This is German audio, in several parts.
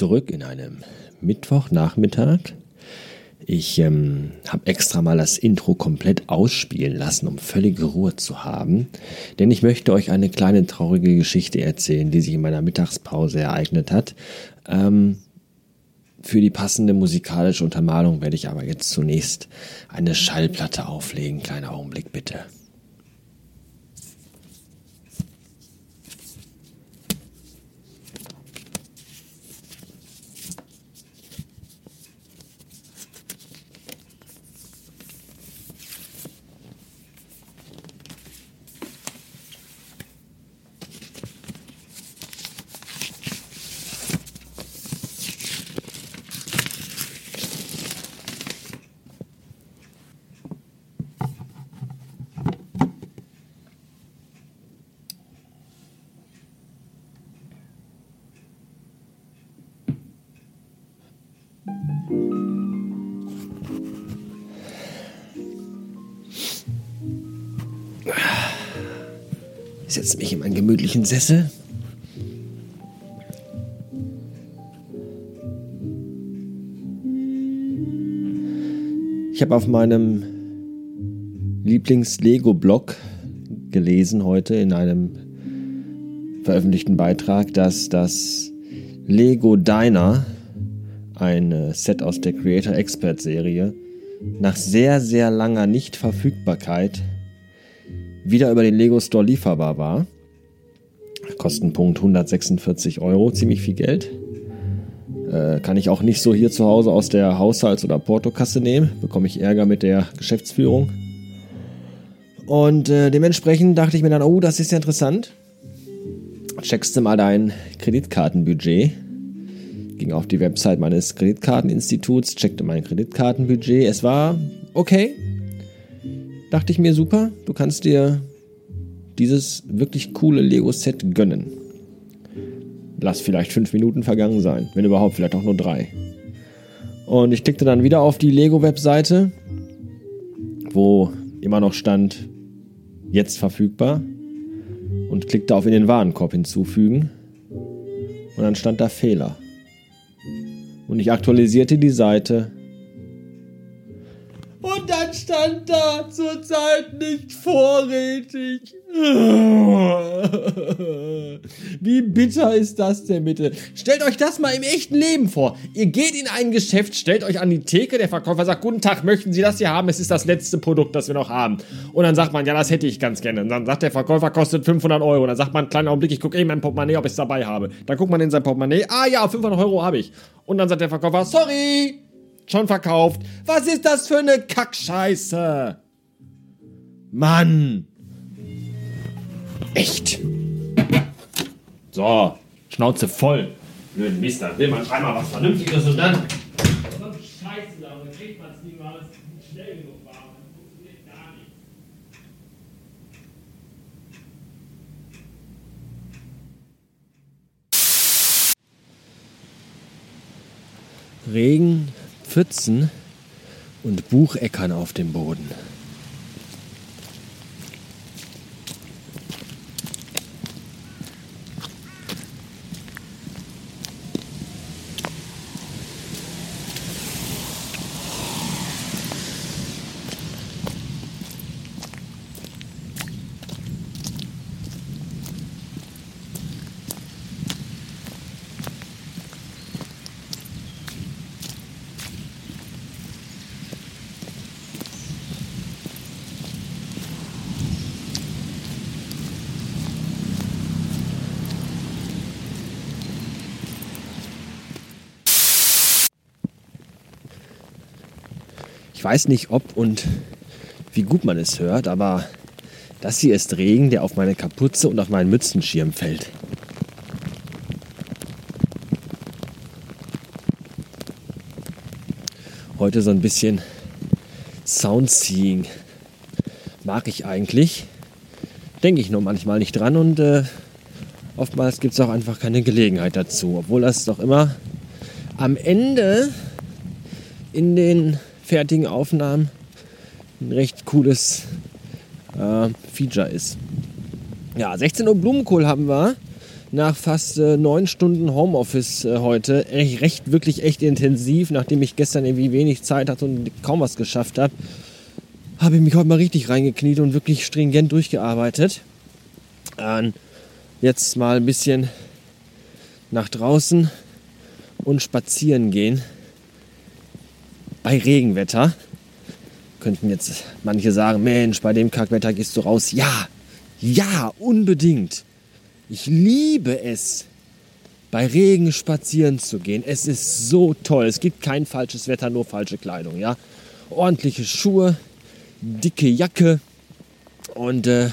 Zurück in einem Mittwochnachmittag. Ich ähm, habe extra mal das Intro komplett ausspielen lassen, um völlige Ruhe zu haben. Denn ich möchte euch eine kleine traurige Geschichte erzählen, die sich in meiner Mittagspause ereignet hat. Ähm, für die passende musikalische Untermalung werde ich aber jetzt zunächst eine Schallplatte auflegen. Kleiner Augenblick bitte. Ich setze mich in meinen gemütlichen Sessel. Ich habe auf meinem Lieblings-Lego-Blog gelesen heute in einem veröffentlichten Beitrag, dass das Lego Diner, ein Set aus der Creator Expert Serie, nach sehr, sehr langer Nichtverfügbarkeit wieder über den Lego Store lieferbar war. Kostenpunkt 146 Euro, ziemlich viel Geld. Äh, kann ich auch nicht so hier zu Hause aus der Haushalts- oder Portokasse nehmen. Bekomme ich Ärger mit der Geschäftsführung. Und äh, dementsprechend dachte ich mir dann, oh, das ist ja interessant. Checkst du mal dein Kreditkartenbudget. Ging auf die Website meines Kreditkarteninstituts, checkte mein Kreditkartenbudget. Es war okay, dachte ich mir, super, du kannst dir dieses wirklich coole Lego-Set gönnen. Lass vielleicht fünf Minuten vergangen sein, wenn überhaupt, vielleicht auch nur drei. Und ich klickte dann wieder auf die Lego-Webseite, wo immer noch stand, jetzt verfügbar, und klickte auf in den Warenkorb hinzufügen. Und dann stand da Fehler. Und ich aktualisierte die Seite und dann stand da zurzeit nicht vorrätig. Wie bitter ist das denn bitte? Stellt euch das mal im echten Leben vor. Ihr geht in ein Geschäft, stellt euch an die Theke, der Verkäufer sagt, guten Tag, möchten Sie das hier haben? Es ist das letzte Produkt, das wir noch haben. Und dann sagt man, ja, das hätte ich ganz gerne. Und dann sagt der Verkäufer, kostet 500 Euro. Und dann sagt man, kleinen Augenblick, ich gucke eben mein Portemonnaie, ob ich es dabei habe. Dann guckt man in sein Portemonnaie, ah ja, 500 Euro habe ich. Und dann sagt der Verkäufer, sorry, Schon verkauft. Was ist das für eine Kackscheiße? Mann. Echt. So, Schnauze voll. Blöden Mist, dann will man einmal was Vernünftiges und dann. Scheiße, da kriegt man es niemals schnell genug warm. Das funktioniert gar nicht. Regen Pfützen und Bucheckern auf dem Boden. Ich weiß nicht, ob und wie gut man es hört, aber das hier ist Regen, der auf meine Kapuze und auf meinen Mützenschirm fällt. Heute so ein bisschen Soundseeing mag ich eigentlich. Denke ich nur manchmal nicht dran und äh, oftmals gibt es auch einfach keine Gelegenheit dazu. Obwohl das doch immer am Ende in den fertigen Aufnahmen ein recht cooles äh, Feature ist. Ja, 16 Uhr Blumenkohl haben wir. nach fast äh, neun Stunden Homeoffice äh, heute, recht, recht, wirklich echt intensiv, nachdem ich gestern irgendwie wenig Zeit hatte und kaum was geschafft habe, habe ich mich heute mal richtig reingekniet und wirklich stringent durchgearbeitet. Ähm, jetzt mal ein bisschen nach draußen und spazieren gehen. Bei Regenwetter. Könnten jetzt manche sagen, Mensch, bei dem Kackwetter gehst du raus. Ja, ja, unbedingt. Ich liebe es, bei Regen spazieren zu gehen. Es ist so toll. Es gibt kein falsches Wetter, nur falsche Kleidung. Ja? Ordentliche Schuhe, dicke Jacke und äh,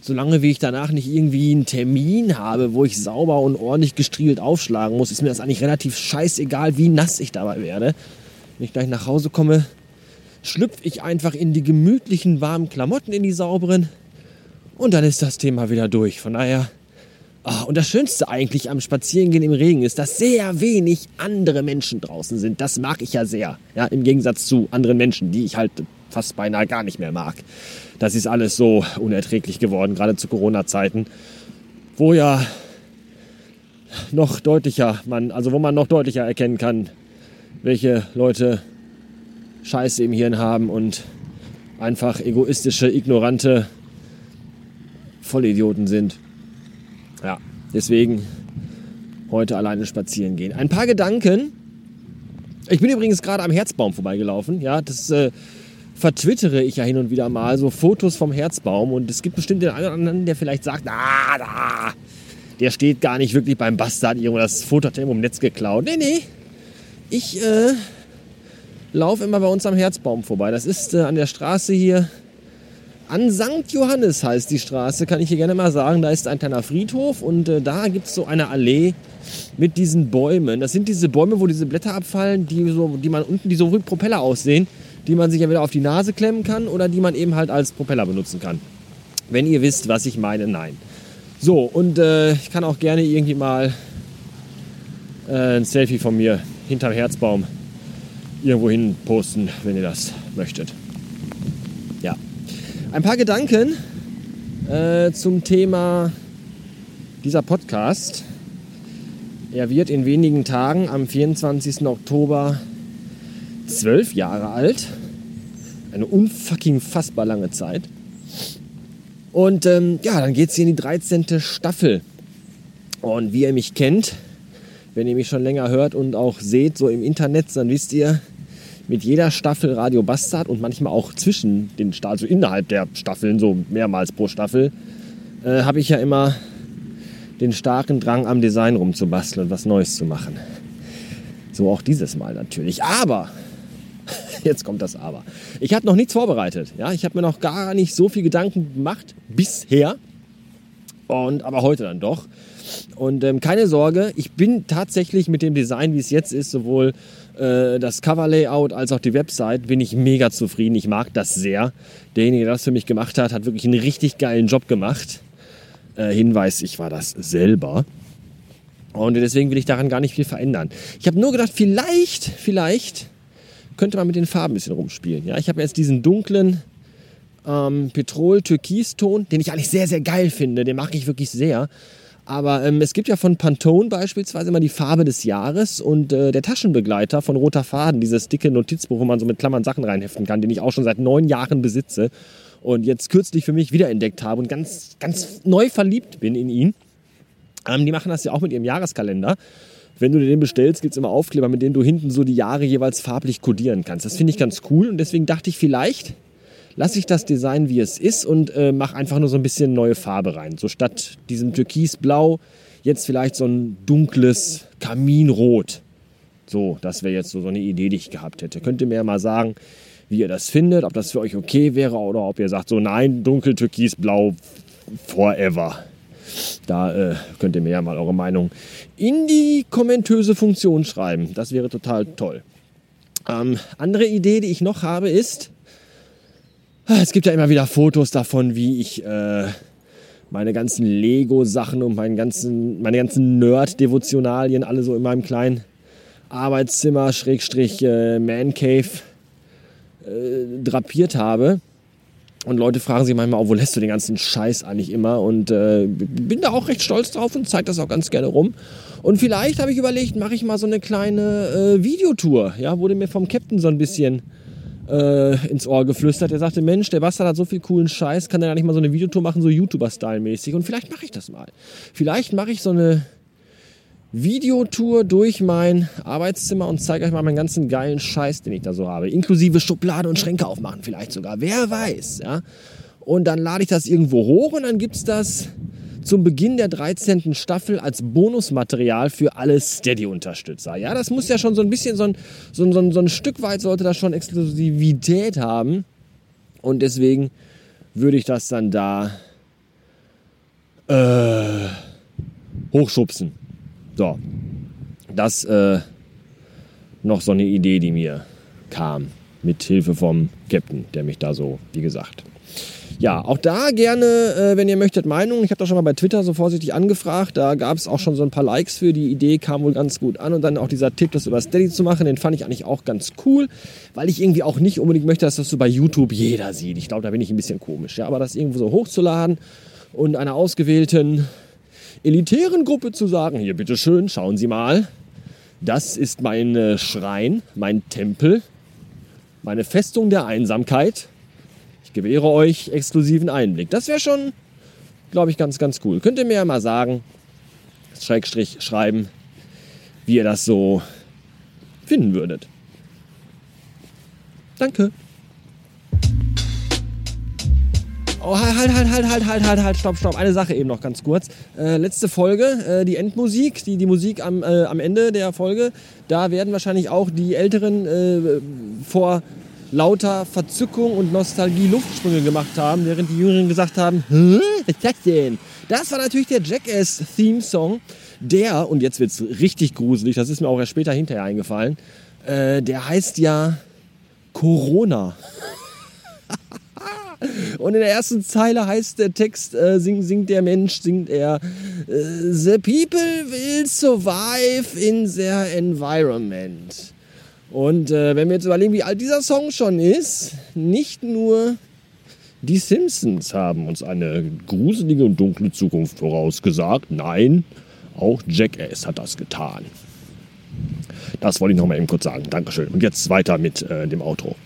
solange wie ich danach nicht irgendwie einen Termin habe, wo ich sauber und ordentlich gestriegelt aufschlagen muss, ist mir das eigentlich relativ scheißegal, wie nass ich dabei werde. Wenn ich gleich nach Hause komme, schlüpfe ich einfach in die gemütlichen, warmen Klamotten, in die sauberen und dann ist das Thema wieder durch. Von daher, oh, und das Schönste eigentlich am Spazierengehen im Regen ist, dass sehr wenig andere Menschen draußen sind. Das mag ich ja sehr, ja, im Gegensatz zu anderen Menschen, die ich halt fast beinahe gar nicht mehr mag. Das ist alles so unerträglich geworden, gerade zu Corona-Zeiten, wo ja noch deutlicher man, also wo man noch deutlicher erkennen kann, welche Leute Scheiße im Hirn haben und einfach egoistische, ignorante Vollidioten sind. Ja, deswegen heute alleine spazieren gehen. Ein paar Gedanken. Ich bin übrigens gerade am Herzbaum vorbeigelaufen. Ja, das äh, vertwittere ich ja hin und wieder mal so Fotos vom Herzbaum und es gibt bestimmt den einen oder anderen, der vielleicht sagt, ah, da, der steht gar nicht wirklich beim Bastard, irgendwo das Foto hat er im Netz geklaut. Nee, nee. Ich äh, laufe immer bei uns am Herzbaum vorbei. Das ist äh, an der Straße hier. An St. Johannes heißt die Straße, kann ich hier gerne mal sagen. Da ist ein kleiner Friedhof und äh, da gibt es so eine Allee mit diesen Bäumen. Das sind diese Bäume, wo diese Blätter abfallen, die, so, die man unten, die so wie Propeller aussehen die man sich entweder auf die Nase klemmen kann oder die man eben halt als Propeller benutzen kann. Wenn ihr wisst, was ich meine, nein. So, und äh, ich kann auch gerne irgendwie mal äh, ein Selfie von mir hinterm Herzbaum irgendwo hin posten, wenn ihr das möchtet. Ja. Ein paar Gedanken äh, zum Thema dieser Podcast. Er wird in wenigen Tagen am 24. Oktober zwölf Jahre alt. Eine unfucking fassbar lange Zeit. Und ähm, ja, dann geht es hier in die 13. Staffel. Und wie ihr mich kennt, wenn ihr mich schon länger hört und auch seht, so im Internet, dann wisst ihr, mit jeder Staffel Radio Bastard und manchmal auch zwischen den Staffeln, also innerhalb der Staffeln, so mehrmals pro Staffel, äh, habe ich ja immer den starken Drang am Design rumzubasteln und was Neues zu machen. So auch dieses Mal natürlich. Aber jetzt kommt das Aber. Ich habe noch nichts vorbereitet. Ja? Ich habe mir noch gar nicht so viel Gedanken gemacht bisher. Und, aber heute dann doch. Und ähm, keine Sorge, ich bin tatsächlich mit dem Design, wie es jetzt ist, sowohl äh, das Cover-Layout als auch die Website, bin ich mega zufrieden. Ich mag das sehr. Derjenige, der das für mich gemacht hat, hat wirklich einen richtig geilen Job gemacht. Äh, Hinweis, ich war das selber. Und deswegen will ich daran gar nicht viel verändern. Ich habe nur gedacht, vielleicht, vielleicht könnte man mit den Farben ein bisschen rumspielen. Ja, ich habe jetzt diesen dunklen ähm, Petrol-Türkis-Ton, den ich eigentlich sehr, sehr geil finde. Den mag ich wirklich sehr. Aber ähm, es gibt ja von Pantone beispielsweise immer die Farbe des Jahres und äh, der Taschenbegleiter von Roter Faden, dieses dicke Notizbuch, wo man so mit Klammern Sachen reinheften kann, den ich auch schon seit neun Jahren besitze und jetzt kürzlich für mich wiederentdeckt habe und ganz, ganz neu verliebt bin in ihn. Ähm, die machen das ja auch mit ihrem Jahreskalender. Wenn du dir den bestellst, gibt es immer Aufkleber, mit denen du hinten so die Jahre jeweils farblich kodieren kannst. Das finde ich ganz cool und deswegen dachte ich, vielleicht lasse ich das Design, wie es ist und äh, mache einfach nur so ein bisschen neue Farbe rein. So statt diesem Türkisblau jetzt vielleicht so ein dunkles Kaminrot. So, das wäre jetzt so, so eine Idee, die ich gehabt hätte. Könnt ihr mir ja mal sagen, wie ihr das findet, ob das für euch okay wäre oder ob ihr sagt, so nein, dunkel, türkisblau, forever. Da äh, könnt ihr mir ja mal eure Meinung in die kommentöse Funktion schreiben. Das wäre total toll. Ähm, andere Idee, die ich noch habe, ist, es gibt ja immer wieder Fotos davon, wie ich äh, meine ganzen Lego-Sachen und meinen ganzen, meine ganzen Nerd-Devotionalien alle so in meinem kleinen Arbeitszimmer, Schrägstrich äh, Man Cave, äh, drapiert habe. Und Leute fragen sich manchmal, auch, wo lässt du den ganzen Scheiß eigentlich immer? Und äh, bin da auch recht stolz drauf und zeige das auch ganz gerne rum. Und vielleicht habe ich überlegt, mache ich mal so eine kleine äh, Videotour. Ja, wurde mir vom Captain so ein bisschen äh, ins Ohr geflüstert. Er sagte, Mensch, der Bastard hat so viel coolen Scheiß, kann der da nicht mal so eine Videotour machen, so YouTuber-Style-mäßig. Und vielleicht mache ich das mal. Vielleicht mache ich so eine Videotour durch mein Arbeitszimmer und zeige euch mal meinen ganzen geilen Scheiß, den ich da so habe. Inklusive Schublade und Schränke aufmachen vielleicht sogar. Wer weiß, ja. Und dann lade ich das irgendwo hoch und dann gibt es das zum Beginn der 13. Staffel als Bonusmaterial für alle Steady-Unterstützer. Ja, das muss ja schon so ein bisschen, so ein, so, ein, so, ein, Stück weit sollte das schon Exklusivität haben. Und deswegen würde ich das dann da äh, hochschubsen. So, das äh, noch so eine Idee, die mir kam, mit Hilfe vom Captain, der mich da so, wie gesagt. Ja, auch da gerne, äh, wenn ihr möchtet, Meinung. Ich habe das schon mal bei Twitter so vorsichtig angefragt. Da gab es auch schon so ein paar Likes für. Die Idee kam wohl ganz gut an. Und dann auch dieser Tipp, das über Steady zu machen, den fand ich eigentlich auch ganz cool, weil ich irgendwie auch nicht unbedingt möchte, dass das so bei YouTube jeder sieht. Ich glaube, da bin ich ein bisschen komisch. Ja, aber das irgendwo so hochzuladen und einer ausgewählten elitären Gruppe zu sagen, hier bitteschön, schauen Sie mal, das ist mein Schrein, mein Tempel, meine Festung der Einsamkeit. Ich gewähre euch exklusiven Einblick. Das wäre schon, glaube ich, ganz, ganz cool. Könnt ihr mir ja mal sagen, Schrägstrich schreiben, wie ihr das so finden würdet. Danke. Oh, halt, halt, halt, halt, halt, halt, halt, halt, stopp, stopp. Eine Sache eben noch ganz kurz. Äh, letzte Folge, äh, die Endmusik, die, die Musik am, äh, am Ende der Folge, da werden wahrscheinlich auch die Älteren äh, vor lauter Verzückung und Nostalgie Luftsprünge gemacht haben, während die Jüngeren gesagt haben, was ist das denn? Das war natürlich der Jackass-Theme-Song, der, und jetzt wird es richtig gruselig, das ist mir auch erst später hinterher eingefallen, äh, der heißt ja Corona. Und in der ersten Zeile heißt der Text, äh, singt, singt der Mensch, singt er, äh, The people will survive in their environment. Und äh, wenn wir jetzt überlegen, wie alt dieser Song schon ist, nicht nur die Simpsons haben uns eine gruselige und dunkle Zukunft vorausgesagt. Nein, auch Jackass hat das getan. Das wollte ich noch mal eben kurz sagen. Dankeschön. Und jetzt weiter mit äh, dem Outro.